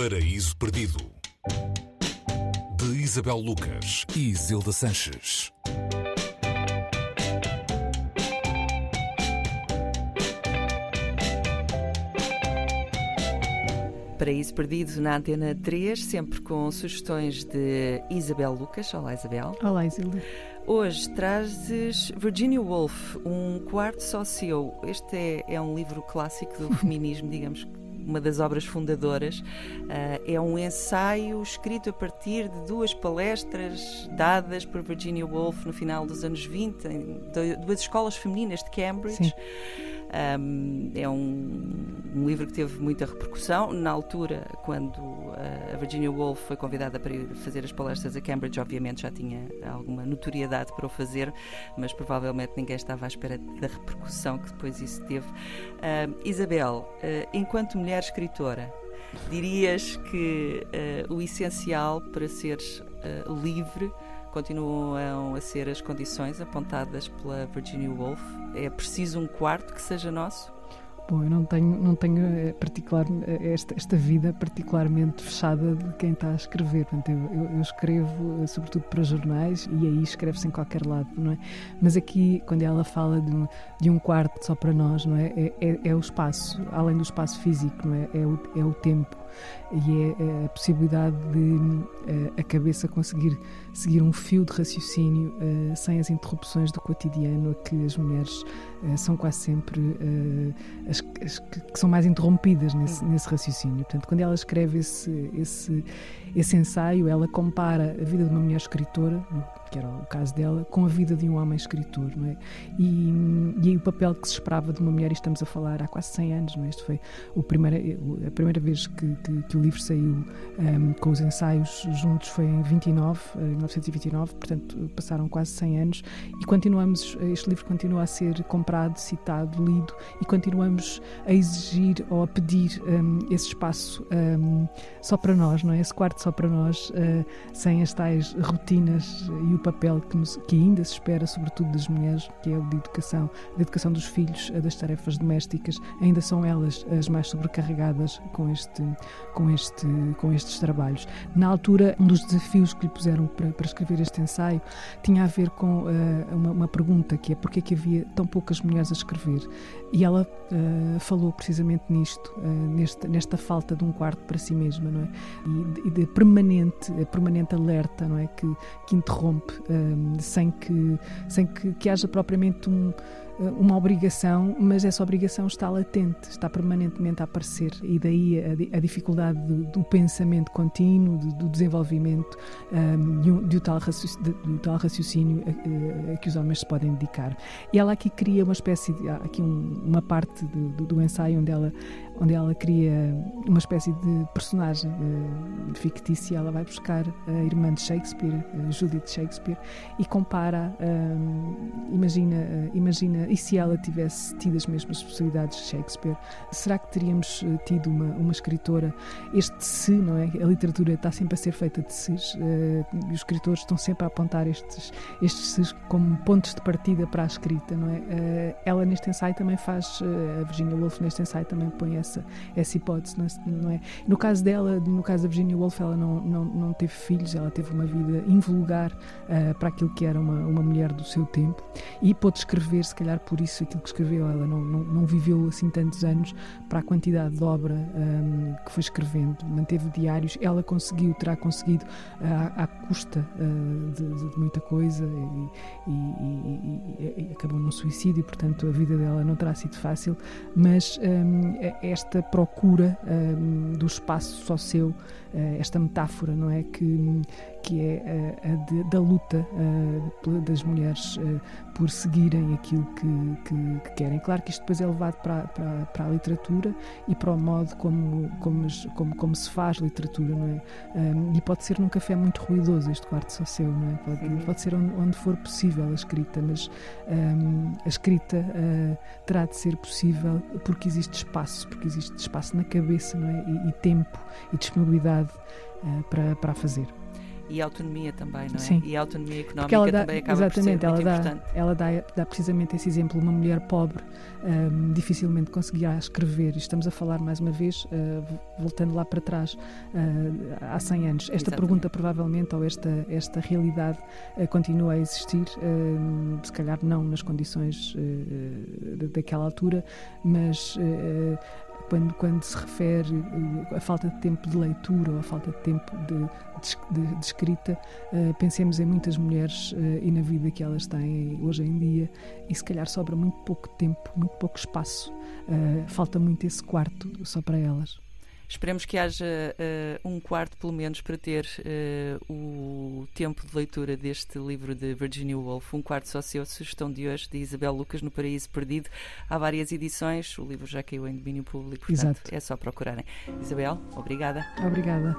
Paraíso Perdido de Isabel Lucas e Zilda Sanches. Paraíso Perdido na Antena 3, sempre com sugestões de Isabel Lucas. Olá, Isabel. Olá, Isilda. Hoje trazes Virginia Woolf, Um Quarto Só Seu. Este é, é um livro clássico do feminismo, digamos, uma das obras fundadoras. Uh, é um ensaio escrito a partir de duas palestras dadas por Virginia Woolf no final dos anos 20, em duas escolas femininas de Cambridge. Um, é um, um, livro que teve muita repercussão. Na altura, quando a Virginia Woolf foi convidada para ir fazer as palestras a Cambridge, obviamente já tinha alguma notoriedade para o fazer, mas provavelmente ninguém estava à espera da repercussão que depois isso teve. Uh, Isabel, uh, enquanto mulher escritora, dirias que uh, o essencial para seres livre continuam a ser as condições apontadas pela Virginia Woolf. É preciso um quarto que seja nosso? Bom, eu não tenho, não tenho eh, particular, eh, esta, esta vida particularmente fechada de quem está a escrever. Portanto, eu, eu, escrevo eh, sobretudo para jornais e aí escreve-se em qualquer lado, não é? Mas aqui, quando ela fala de, de um quarto só para nós, não é? É, é, é o espaço, além do espaço físico, não é? É o, é o tempo e é, é a possibilidade de a cabeça conseguir seguir um fio de raciocínio sem as interrupções do cotidiano a que as mulheres são quase sempre as as, as que, que, são mais interrompidas nesse, nesse, raciocínio. Portanto, quando ela escreve esse, esse, esse ensaio, ela compara a vida de uma mulher escritora, que era o caso dela, com a vida de um homem escritor, não é? E, e aí o papel que se esperava de uma mulher, e estamos a falar há quase 100 anos, não é? Isto foi o primeira, a primeira vez que, que, que o livro saiu um, com os ensaios juntos foi em 29, 1929, portanto passaram quase 100 anos e continuamos, este livro continua a ser comprado, citado, lido e continuamos a exigir ou a pedir um, esse espaço um, só para nós, não é? Esse quarto só para nós, uh, sem as tais rotinas e o papel que, nos, que, ainda se espera, sobretudo das mulheres, que é o de educação, da educação dos filhos, das tarefas domésticas, ainda são elas as mais sobrecarregadas com, este, com, este, com estes trabalhos. Na altura, um dos desafios que lhe puseram para, para escrever este ensaio tinha a ver com uh, uma, uma, pergunta que é porque é que havia tão poucas mulheres a escrever? E ela uh, falou precisamente nisto, nesta, nesta falta de um quarto para si mesma, não é? E, e de permanente, permanente alerta, não é? Que, que interrompe um, sem, que, sem que, que haja propriamente um uma obrigação, mas essa obrigação está latente, está permanentemente a aparecer e daí a, a dificuldade do, do, pensamento contínuo, do, do desenvolvimento um, de, um, de, um tal raciocínio, tal raciocínio a, a, que os homens se podem dedicar. E ela aqui cria uma espécie de, aqui um, uma parte do, do ensaio onde ela onde ela cria uma espécie de personagem uh, fictícia. Ela vai buscar a irmã de Shakespeare, uh, Judith Shakespeare, e compara. Uh, imagina, uh, imagina, e se ela tivesse tido as mesmas possibilidades de Shakespeare, será que teríamos tido uma, uma escritora? Este se, não é? A literatura está sempre a ser feita de ses, e os escritores estão sempre a apontar estes, estes ses como pontos de partida para a escrita, não é? ela neste ensaio também faz, a Virginia Woolf neste ensaio também põe essa essa, hipótese, não é? No caso dela, no caso da Virginia Woolf, ela não, não, não teve filhos, ela teve uma vida invulgar uh, para aquilo que era uma, uma mulher do seu tempo e pôde escrever, se calhar por isso, aquilo que escreveu. Ela não, não, não viveu assim tantos anos para a quantidade de obra um, que foi escrevendo, manteve diários, ela conseguiu, terá conseguido uh, à, custa uh, de, de, muita coisa e, e, e, e, acabou num suicídio, portanto a vida dela não terá sido fácil, mas um, é esta procura um, do espaço só seu, uh, esta metáfora, não é? Que, que é a, a de, da luta uh, das mulheres uh, por seguirem aquilo que, que, que, querem. Claro que isto depois é levado para, para, para, a literatura e para o modo como, como, como, como se faz literatura, não é? Um, e pode ser num café muito ruidoso este quarto só seu, não é? Pode, pode ser onde, onde, for possível a escrita, mas um, a escrita uh, terá de ser possível porque existe espaço, porque existe espaço na cabeça, não é? E, e tempo e disponibilidade para, para a fazer. E autonomia também, não é? Sim. E a autonomia económica dá, também acaba exatamente, por ser ela dá, importante. Ela dá, dá precisamente esse exemplo, uma mulher pobre um, dificilmente conseguia escrever, e estamos a falar mais uma vez, uh, voltando lá para trás, uh, há 100 anos. Esta Exatamente. pergunta provavelmente, ou esta, esta realidade uh, continua a existir, se calhar não nas condições daquela altura, mas quando, quando se refere a falta de tempo de leitura ou a falta de tempo de, de, de escrita, uh, pensemos em muitas mulheres uh, e na vida que elas têm hoje em dia e se calhar sobra muito pouco tempo, muito pouco espaço, uh, falta muito esse quarto só para elas. Esperemos que haja uh, um quarto, pelo menos, para ter uh, o tempo de leitura deste livro de Virginia Woolf. Um quarto só seu, sugestão de hoje, de Isabel Lucas, no Paraíso Perdido. Há várias edições, o livro já caiu em domínio público, portanto Exato. é só procurarem. Isabel, obrigada. Obrigada.